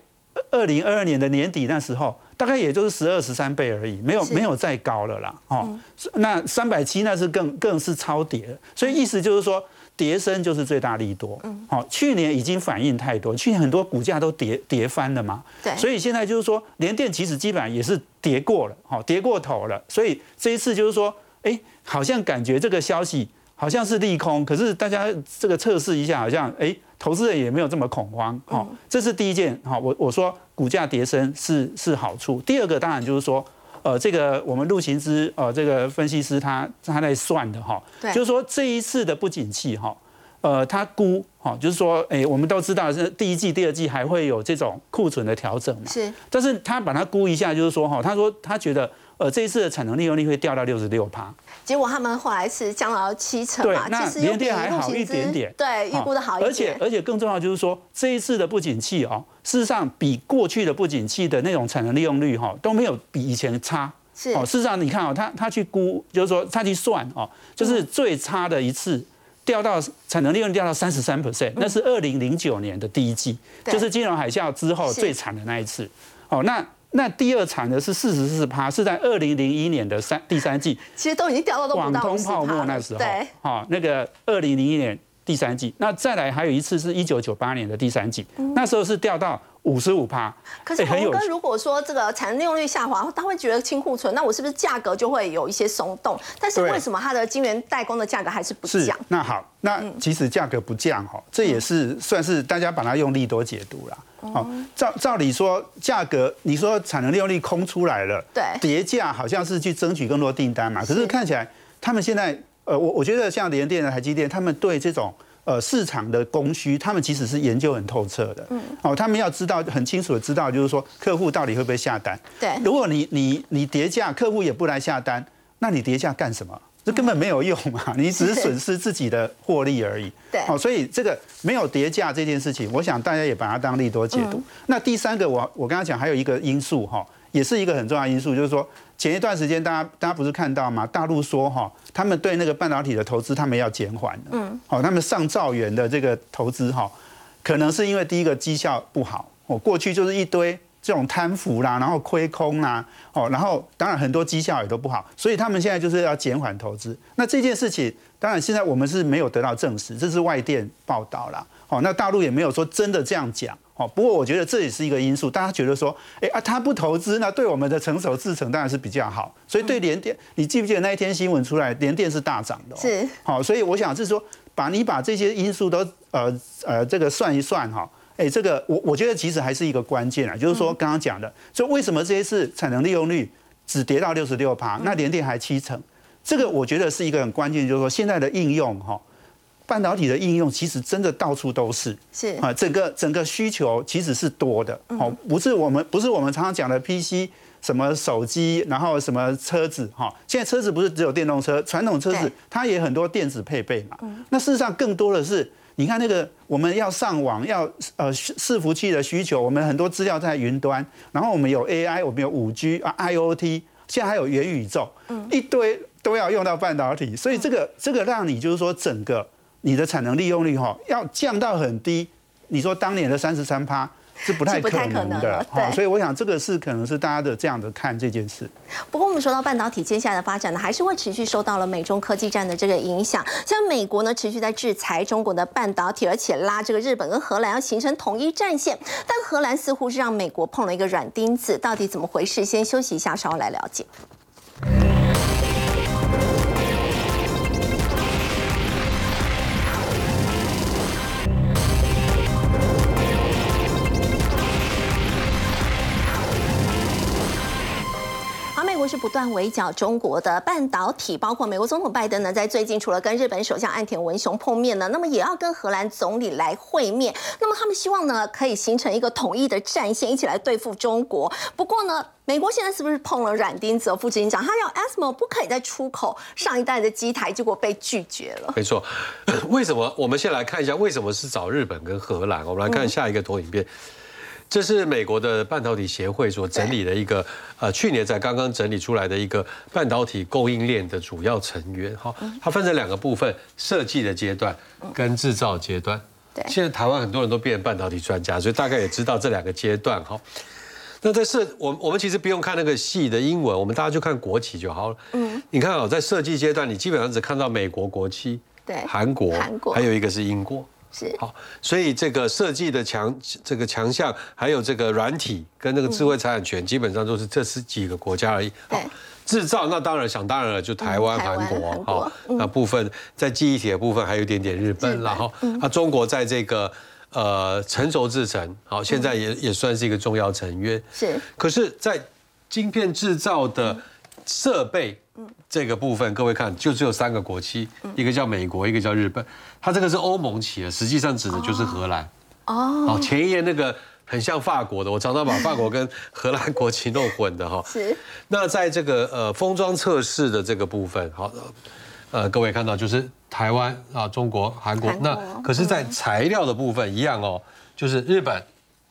[SPEAKER 5] 二零二二年的年底那时候，大概也就是十二十三倍而已，没有没有再高了啦，哦，那三百七那是更更是超跌，所以意思就是说。跌升就是最大利多，嗯，好，去年已经反应太多，去年很多股价都跌跌翻了嘛，
[SPEAKER 1] 对，
[SPEAKER 5] 所以现在就是说，联电其实基本上也是跌过了，好，跌过头了，所以这一次就是说，哎，好像感觉这个消息好像是利空，可是大家这个测试一下，好像哎，投资人也没有这么恐慌，好，这是第一件，好，我我说股价跌升是是好处，第二个当然就是说。呃，这个我们陆行之呃，这个分析师他他在算的哈，就是说这一次的不景气哈，呃，他估哈，就是说，哎，我们都知道是第一季、第二季还会有这种库存的调整嘛，
[SPEAKER 1] 是，
[SPEAKER 5] 但是他把它估一下，就是说哈，他说他觉得。呃，这一次的产能利用率会掉到六十六趴，
[SPEAKER 1] 结果他们后来是降到七成嘛，
[SPEAKER 5] 其实联电还好一点点，
[SPEAKER 1] 对，预估的好一点。
[SPEAKER 5] 而且而且更重要就是说，这一次的不景气哦，事实上比过去的不景气的那种产能利用率哈都没有比以前差。
[SPEAKER 1] 是哦，
[SPEAKER 5] 事实上你看哦，他他去估，就是说他去算哦，就是最差的一次掉到产能利用率掉到三十三 percent，那是二零零九年的第一季，就是金融海啸之后最惨的那一次。哦，那。那第二产的是四十四趴，是在二零零一年的三第三季，
[SPEAKER 1] 其实都已经掉到都
[SPEAKER 5] 广通泡沫那时候，
[SPEAKER 1] 对，
[SPEAKER 5] 好，那个二零零一年第三季，那再来还有一次是一九九八年的第三季，那时候是掉到。五十五趴，
[SPEAKER 1] 可是洪哥如果说这个产能利用率下滑，他会觉得清库存，那我是不是价格就会有一些松动？但是为什么它的晶圆代工的价格还是不降？
[SPEAKER 5] 那好，那其实价格不降哈，这也是算是大家把它用利多解读了。好，照照理说价格，你说产能利用率空出来了，
[SPEAKER 1] 对，
[SPEAKER 5] 叠价好像是去争取更多订单嘛。可是看起来他们现在，呃，我我觉得像联电的台积电，他们对这种。呃，市场的供需，他们其实是研究很透彻的。嗯，哦，他们要知道很清楚的知道，就是说客户到底会不会下单。
[SPEAKER 1] 对，
[SPEAKER 5] 如果你你你叠价，客户也不来下单，那你叠价干什么？这根本没有用嘛，你只是损失自己的获利而已。
[SPEAKER 1] 对，
[SPEAKER 5] 哦，所以这个没有叠价这件事情，我想大家也把它当利多解读。那第三个，我我刚刚讲还有一个因素哈，也是一个很重要因素，就是说。前一段时间，大家大家不是看到吗？大陆说哈，他们对那个半导体的投资，他们要减缓的。嗯，好，他们上兆元的这个投资哈，可能是因为第一个绩效不好，哦，过去就是一堆这种贪腐啦，然后亏空啦，哦，然后当然很多绩效也都不好，所以他们现在就是要减缓投资。那这件事情，当然现在我们是没有得到证实，这是外电报道啦。哦，那大陆也没有说真的这样讲。哦，不过我觉得这也是一个因素。大家觉得说，哎啊，他不投资，那对我们的成熟制程当然是比较好。所以对联电，你记不记得那一天新闻出来，联电是大涨的。
[SPEAKER 1] 是。
[SPEAKER 5] 好，所以我想是说，把你把这些因素都呃呃这个算一算哈，哎，这个我我觉得其实还是一个关键啊，就是说刚刚讲的，所以为什么这一次产能利用率只跌到六十六趴，那联电还七成，这个我觉得是一个很关键，就是说现在的应用哈。半导体的应用其实真的到处都是，
[SPEAKER 1] 是。
[SPEAKER 5] 啊，整个整个需求其实是多的，哦，不是我们不是我们常常讲的 PC 什么手机，然后什么车子哈，现在车子不是只有电动车，传统车子它也很多电子配备嘛，那事实上更多的是，你看那个我们要上网要呃伺服器的需求，我们很多资料在云端，然后我们有 AI，我们有五 G 啊 IOT，现在还有元宇宙，一堆都要用到半导体，所以这个这个让你就是说整个。你的产能利用率哈要降到很低，你说当年的三十三趴，是不太可
[SPEAKER 1] 可能
[SPEAKER 5] 的哈
[SPEAKER 1] 对
[SPEAKER 5] 所以我想这个是可能是大家的这样的看这件事。
[SPEAKER 1] 不过我们说到半导体接下来的发展呢，还是会持续受到了美中科技战的这个影响。像美国呢，持续在制裁中国的半导体，而且拉这个日本跟荷兰要形成统一战线。但荷兰似乎是让美国碰了一个软钉子，到底怎么回事？先休息一下，稍后来了解。不断围剿中国的半导体，包括美国总统拜登呢，在最近除了跟日本首相岸田文雄碰面呢，那么也要跟荷兰总理来会面。那么他们希望呢，可以形成一个统一的战线，一起来对付中国。不过呢，美国现在是不是碰了软钉子？副执行长他要 ASML 不可以再出口上一代的机台，结果被拒绝了。
[SPEAKER 3] 没错，为什么？我们先来看一下为什么是找日本跟荷兰。我们来看下一个投影片。这是美国的半导体协会所整理的一个，呃，去年才刚刚整理出来的一个半导体供应链的主要成员。哈，它分成两个部分：设计的阶段跟制造阶段。
[SPEAKER 1] 对
[SPEAKER 3] 现在台湾很多人都变成半导体专家，所以大概也知道这两个阶段。哈，那在设，我我们其实不用看那个细的英文，我们大家就看国旗就好了。嗯，你看啊，在设计阶段，你基本上只看到美国国旗，
[SPEAKER 1] 对
[SPEAKER 3] 韩国，
[SPEAKER 1] 韩国
[SPEAKER 3] 还有一个是英国。
[SPEAKER 1] 是。
[SPEAKER 3] 好，所以这个设计的强这个强项，还有这个软体跟那个智慧财产权，基本上都是这十几个国家而已。
[SPEAKER 1] 对。
[SPEAKER 3] 好，制造那当然想当然了，就台湾、韩国好，那部分在记忆体的部分还有一点点日本然后
[SPEAKER 1] 嗯。
[SPEAKER 3] 那中国在这个呃成熟制程，好，现在也也算是一个重要成员。
[SPEAKER 1] 是。
[SPEAKER 3] 可是，在晶片制造的设备这个部分，各位看，就只有三个国旗，一个叫美国，一个叫日本，它这个是欧盟企的，实际上指的就是荷兰。
[SPEAKER 1] 哦，
[SPEAKER 3] 好，前一页那个很像法国的，我常常把 法国跟荷兰国旗弄混的哈。
[SPEAKER 1] 是。
[SPEAKER 3] 那在这个呃封装测试的这个部分，好，呃各位看到就是台湾啊、中国、韩国，那可是，在材料的部分一样哦，就是日本、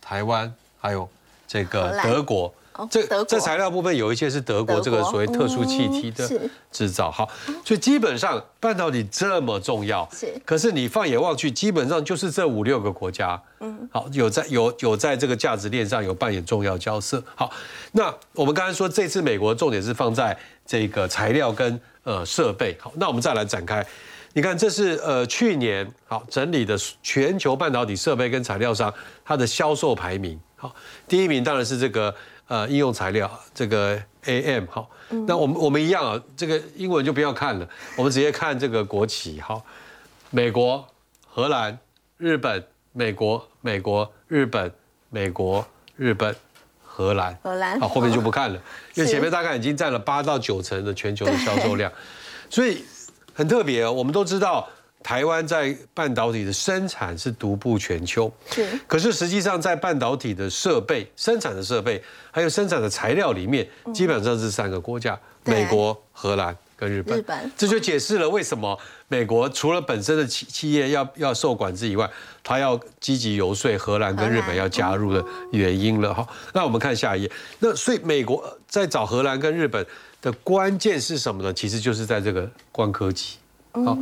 [SPEAKER 3] 台湾还有这
[SPEAKER 1] 荷
[SPEAKER 3] 个德国
[SPEAKER 1] 哦。
[SPEAKER 3] 这
[SPEAKER 1] 德国
[SPEAKER 3] 在材料部分有一些是德国这个所谓特殊气体的制造，好，所以基本上半导体这么重要，
[SPEAKER 1] 是
[SPEAKER 3] 可是你放眼望去，基本上就是这五六个国家，嗯，好，有在有有在这个价值链上有扮演重要角色。好，那我们刚才说这次美国重点是放在这个材料跟呃设备，好，那我们再来展开。你看，这是呃去年好整理的全球半导体设备跟材料商它的销售排名。好，第一名当然是这个呃应用材料，这个 AM 好。那我们我们一样啊，这个英文就不要看了，我们直接看这个国旗。好，美国、荷兰、日本、美国、美国、日本、美国、日本、荷兰。
[SPEAKER 1] 荷兰
[SPEAKER 3] 好，后面就不看了，因为前面大概已经占了八到九成的全球的销售量，所以很特别哦。我们都知道，台湾在半导体的生产是独步全球，
[SPEAKER 1] 是。
[SPEAKER 3] 可是实际上在半导体的设备、生产的设备，还有生产的材料里面，基本上是三个国家：美国、荷兰跟日本。
[SPEAKER 1] 日本。
[SPEAKER 3] 这就解释了为什么美国除了本身的企企业要要受管制以外，它要积极游说荷兰跟日本要加入的原因了。哈。那我们看下一页，那所以美国在找荷兰跟日本的关键是什么呢？其实就是在这个光科技。好，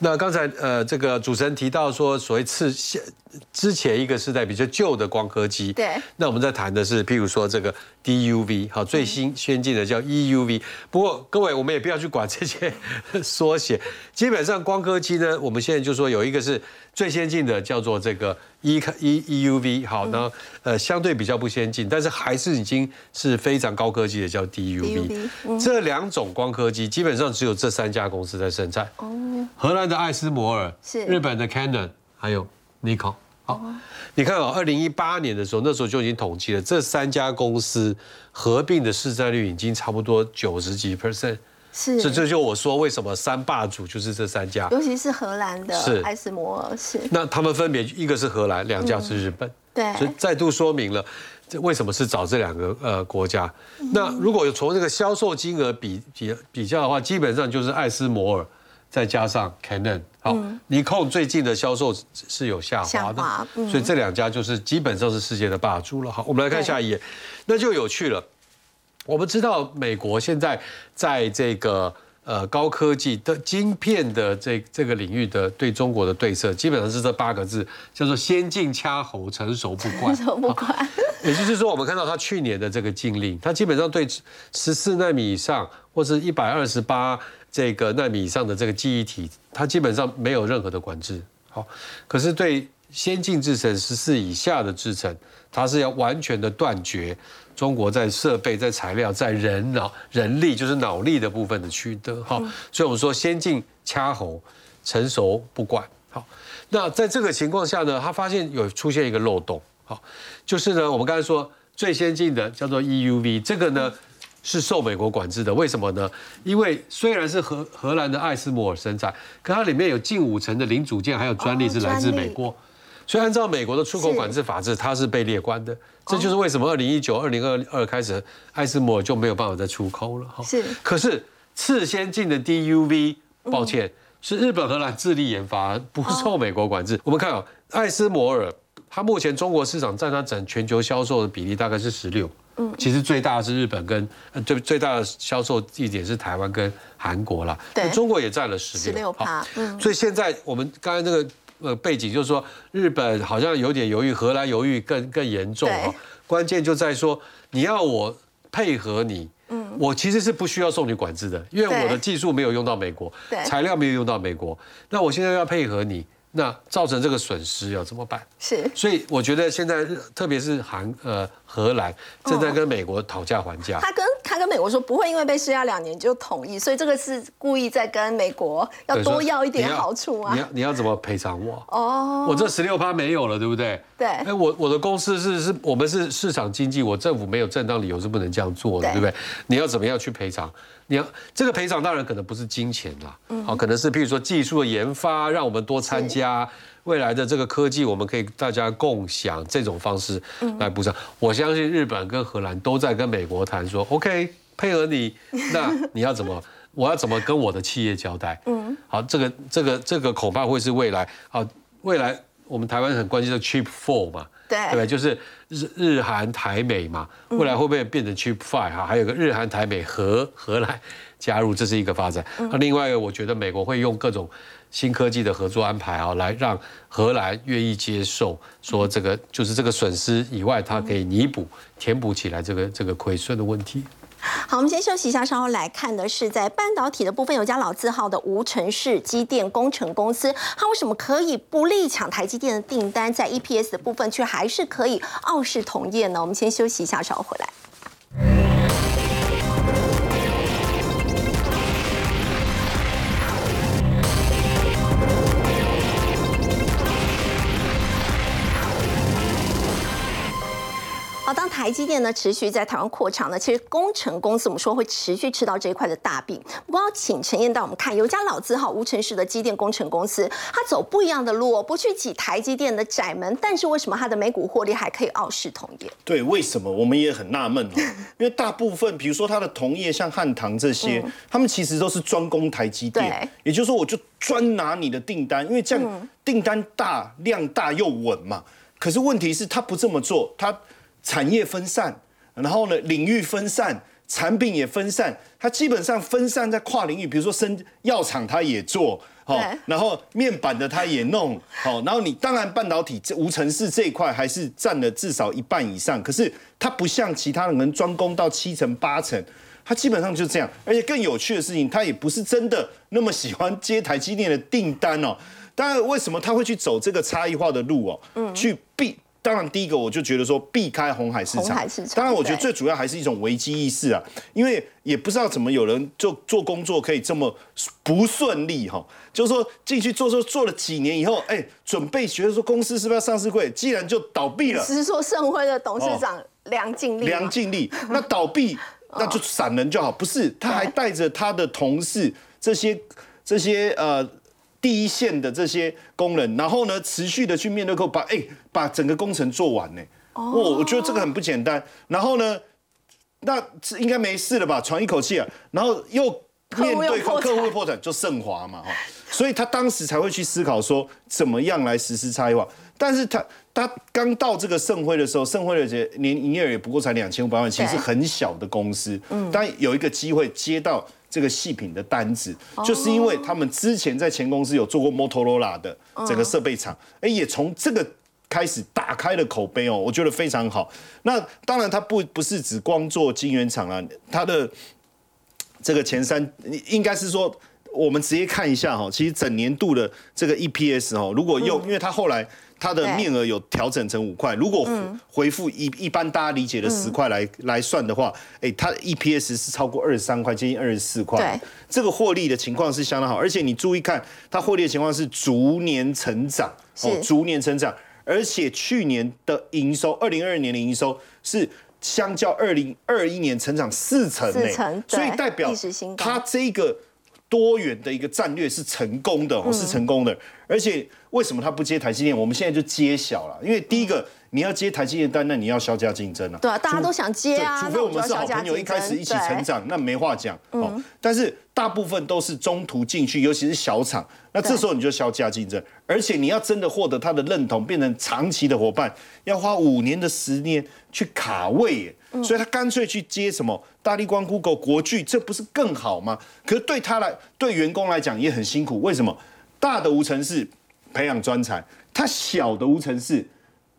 [SPEAKER 3] 那刚才呃这个主持人提到说，所谓次现之前一个是代比较旧的光刻机，
[SPEAKER 1] 对。
[SPEAKER 3] 那我们在谈的是，譬如说这个 DUV，好，最新先进的叫 EUV。不过各位，我们也不要去管这些 缩写。基本上光刻机呢，我们现在就说有一个是最先进的，叫做这个 E E EUV，好，那呃相对比较不先进，但是还是已经是非常高科技的叫 DUV。这两种光刻机基本上只有这三家公司在生产。荷兰的艾斯摩尔，
[SPEAKER 1] 是
[SPEAKER 3] 日本的 Canon，还有 Nikon。好，你看啊，二零一八年的时候，那时候就已经统计了，这三家公司合并的市占率已经差不多九十几 percent。
[SPEAKER 1] 是
[SPEAKER 3] 这这就我说为什么三霸主就是这三家。
[SPEAKER 1] 尤其是荷兰的
[SPEAKER 3] 是
[SPEAKER 1] 艾斯摩尔是，
[SPEAKER 3] 那他们分别一个是荷兰，两家是日本。
[SPEAKER 1] 对
[SPEAKER 3] 所以再度说明了这为什么是找这两个呃国家。那如果有从这个销售金额比比比较的话，基本上就是艾斯摩尔再加上 Canon。好，尼控最近的销售是有下滑的所以这两家就是基本上是世界的霸主了。好，我们来看下一页，那就有趣了。我们知道美国现在在这个呃高科技的晶片的这这个领域的对中国的对策，基本上是这八个字，叫做先进掐喉，成熟不管。
[SPEAKER 1] 成熟不管，
[SPEAKER 3] 也就是说，我们看到他去年的这个禁令，他基本上对十四纳米以上或是一百二十八这个纳米以上的这个记忆体，它基本上没有任何的管制。好，可是对先进制程十四以下的制程，它是要完全的断绝中国在设备、在材料、在人脑、人力，就是脑力的部分的取得。好，所以我们说先进掐喉，成熟不管。好，那在这个情况下呢，他发现有出现一个漏洞。好，就是呢，我们刚才说最先进的叫做 EUV，这个呢是受美国管制的。为什么呢？因为虽然是荷荷兰的艾斯摩尔生产，可它里面有近五成的零组件还有专利是来自美国。所以按照美国的出口管制法制，它是被列关的。这就是为什么二零一九、二零二二开始，艾斯摩尔就没有办法再出口了。哈，
[SPEAKER 1] 是。
[SPEAKER 3] 可是次先进的 DUV，抱歉，是日本、荷兰自力研发，不受美国管制。我们看啊，艾斯摩尔。它目前中国市场占它整全球销售的比例大概是十六，嗯，其实最大的是日本跟最最大的销售地点是台湾跟韩国啦，
[SPEAKER 1] 对，
[SPEAKER 3] 中国也占了十
[SPEAKER 1] 六，趴，
[SPEAKER 3] 嗯，所以现在我们刚才那个呃背景就是说，日本好像有点犹豫，荷兰犹豫更更严重啊，关键就在说你要我配合你，嗯，我其实是不需要送你管制的，因为我的技术没有用到美国，
[SPEAKER 1] 对，
[SPEAKER 3] 材料没有用到美国，那我现在要配合你。那造成这个损失要怎么办？
[SPEAKER 1] 是，
[SPEAKER 3] 所以我觉得现在特别是韩呃荷兰正在跟美国讨价还价。
[SPEAKER 1] 他跟他跟美国说不会因为被施压两年就同意，所以这个是故意在跟美国要多要一点好处啊。
[SPEAKER 3] 你要你要怎么赔偿我？哦，我这十六趴没有了，对不对？
[SPEAKER 1] 对。
[SPEAKER 3] 哎，我我的公司是是我们是市场经济，我政府没有正当理由是不能这样做的，对不对？你要怎么样去赔偿？你要这个赔偿当然可能不是金钱啦，好，可能是譬如说技术的研发，让我们多参加未来的这个科技，我们可以大家共享这种方式来补偿。我相信日本跟荷兰都在跟美国谈说，OK，配合你，那 你要怎么，我要怎么跟我的企业交代？嗯，好，这个这个这个恐怕会是未来啊，未来我们台湾很关心的 Cheap Four 嘛。
[SPEAKER 1] 对，
[SPEAKER 3] 对，就是日日韩台美嘛，未来会不会变成 Cheap Five 哈？还有个日韩台美荷荷兰加入，这是一个发展。那另外一个，我觉得美国会用各种新科技的合作安排啊，来让荷兰愿意接受，说这个就是这个损失以外，它可以弥补、填补起来这个这个亏损的问题。
[SPEAKER 1] 好，我们先休息一下，稍后来看的是在半导体的部分，有家老字号的无尘室机电工程公司，它为什么可以不力抢台积电的订单，在 EPS 的部分却还是可以傲视同业呢？我们先休息一下，稍后回来。好，当台积电呢持续在台湾扩厂呢，其实工程公司我们说会持续吃到这一块的大饼。不过要请陈燕带我们看，有一家老字号无尘室的机电工程公司，它走不一样的路，不去挤台积电的窄门，但是为什么它的每股获利还可以傲视同业？
[SPEAKER 2] 对，为什么我们也很纳闷哦？因为大部分，比如说它的同业像汉唐这些，他们其实都是专攻台积电，也就是说我就专拿你的订单，因为这样订单大、量大又稳嘛。可是问题是，他不这么做，他。产业分散，然后呢，领域分散，产品也分散，它基本上分散在跨领域，比如说生药厂它也做，好，然后面板的它也弄，好，然后你当然半导体这无尘室这一块还是占了至少一半以上，可是它不像其他人专攻到七成八成，它基本上就这样，而且更有趣的事情，它也不是真的那么喜欢接台积电的订单哦，当然为什么他会去走这个差异化的路哦，嗯，去避。当然，第一个我就觉得说避开红海市场。当然，我觉得最主要还是一种危机意识啊，因为也不知道怎么有人做做工作可以这么不顺利哈。就是说进去做做做了几年以后，哎，准备觉得说公司是不是要上市柜，既然就倒闭了。
[SPEAKER 1] 只是说盛辉的董事长梁静丽。
[SPEAKER 2] 梁静丽，那倒闭那就散人就好，不是？他还带着他的同事这些这些呃。第一线的这些工人，然后呢，持续的去面对客户，把哎把整个工程做完呢。哦，我觉得这个很不简单。然后呢，那应该没事了吧？喘一口气啊。然后又面对客客户破产，就盛华嘛哈。所以他当时才会去思考说，怎么样来实施差异化。但是他他刚到这个盛辉的时候，盛辉的年营业额也不过才两千五百万，其实很小的公司。嗯，但有一个机会接到这个细品的单子，就是因为他们之前在前公司有做过 Motorola 的整个设备厂，哎，也从这个开始打开了口碑哦，我觉得非常好。那当然，它不不是只光做晶圆厂啊，它的这个前三应该是说，我们直接看一下哈，其实整年度的这个 EPS 哦，如果用，因为它后来。它的面额有调整成五块，如果回复一一般大家理解的十块来来算的话，哎，它的 EPS 是超过二十三块，接近二十四块。
[SPEAKER 1] 对，
[SPEAKER 2] 这个获利的情况是相当好，而且你注意看，它获利的情况是逐年成长，哦，逐年成长，而且去年的营收，二零二二年的营收是相较二零二一年成长四成，
[SPEAKER 1] 四成，
[SPEAKER 2] 所以代表它这个多元的一个战略是成功的，哦，是成功的，而且。为什么他不接台积电？我们现在就揭晓了。因为第一个，你要接台积电单，那你要销价竞争啊。
[SPEAKER 1] 对啊，大家都想接啊。
[SPEAKER 2] 除非我们是好朋友，一开始一起成长，那没话讲。哦，但是大部分都是中途进去，尤其是小厂。那这时候你就销价竞争，而且你要真的获得他的认同，变成长期的伙伴，要花五年的时间去卡位。所以他干脆去接什么大力光、Google、国巨，这不是更好吗？可是对他来，对员工来讲也很辛苦。为什么？大的无尘室。培养专才，他小的无尘室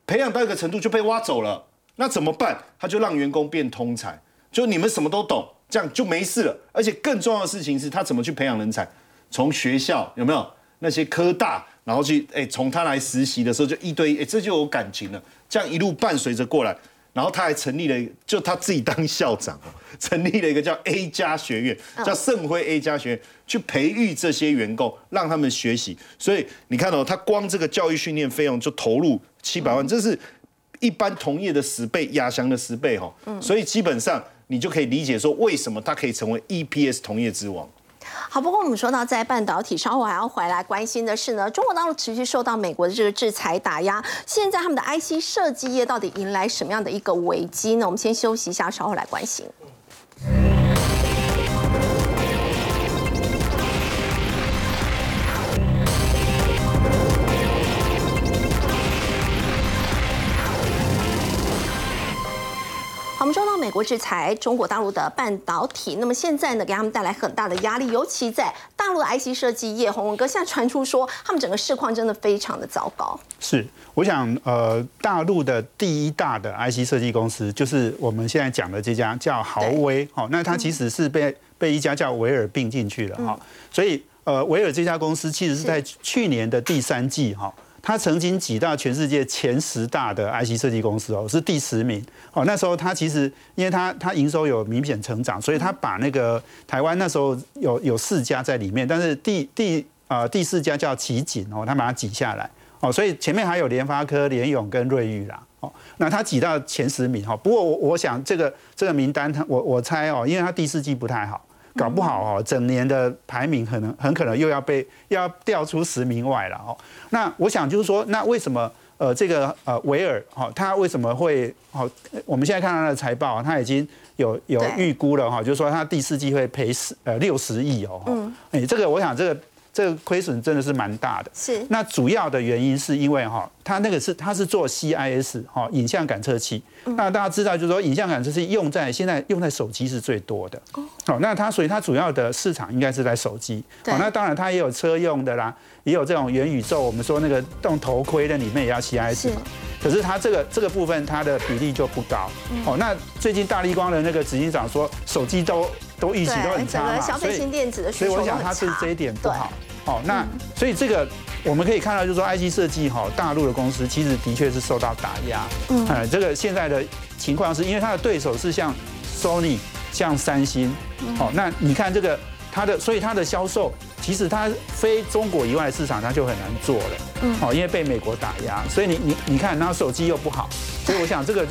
[SPEAKER 2] 培养到一个程度就被挖走了，那怎么办？他就让员工变通才，就你们什么都懂，这样就没事了。而且更重要的事情是他怎么去培养人才？从学校有没有那些科大，然后去哎，从他来实习的时候就一堆哎，这就有感情了。这样一路伴随着过来。然后他还成立了，就他自己当校长哦，成立了一个叫 A 加学院，叫盛辉 A 加学院，去培育这些员工，让他们学习。所以你看到他光这个教育训练费用就投入七百万，这是一般同业的十倍，亚翔的十倍哈。所以基本上你就可以理解说，为什么他可以成为 EPS 同业之王。
[SPEAKER 1] 好，不过我们说到在半导体，稍后还要回来关心的是呢，中国大陆持续受到美国的这个制裁打压，现在他们的 IC 设计业到底迎来什么样的一个危机呢？我们先休息一下，稍后来关心。美国制裁中国大陆的半导体，那么现在呢，给他们带来很大的压力，尤其在大陆的 IC 设计业，洪文哥现在传出说，他们整个市况真的非常的糟糕。
[SPEAKER 5] 是，我想，呃，大陆的第一大的 IC 设计公司，就是我们现在讲的这家叫豪威，好，那它其实是被被一家叫维尔并进去了，哈，所以，呃，维尔这家公司其实是在去年的第三季，哈。他曾经挤到全世界前十大的 IC 设计公司哦，是第十名哦。那时候他其实，因为他他营收有明显成长，所以他把那个台湾那时候有有四家在里面，但是第第呃第四家叫奇景哦，他把它挤下来哦，所以前面还有联发科、联咏跟瑞昱啦哦。那他挤到前十名哈，不过我我想这个这个名单他我我猜哦，因为他第四季不太好。搞不好哦，整年的排名可能很可能又要被要掉出十名外了哦。那我想就是说，那为什么呃这个呃维尔哈他为什么会哦？我们现在看他的财报，他已经有有预估了哈，就是说他第四季会赔十呃六十亿哦。嗯，哎，这个我想这个。这个亏损真的是蛮大的，
[SPEAKER 1] 是。
[SPEAKER 5] 那主要的原因是因为哈，它那个是它是做 CIS 哈影像感测器，那大家知道就是说影像感测器用在现在用在手机是最多的，哦，那它所以它主要的市场应该是在手机，哦，那当然它也有车用的啦，也有这种元宇宙，我们说那个动头盔的里面也要 CIS 嘛，可是它这个这个部分它的比例就不高，哦，那最近大力光的那个执行长说手机都都预期都很差嘛，
[SPEAKER 1] 所以
[SPEAKER 5] 所以我想它是这一点不好。哦，那所以这个我们可以看到，就是说，IC 设计哈，大陆的公司其实的确是受到打压。嗯，哎，这个现在的情况是因为它的对手是像 Sony、像三星。哦，那你看这个它的，所以它的销售其实它非中国以外的市场它就很难做了。嗯，哦，因为被美国打压，所以你你你看，然后手机又不好，所以我想这个就。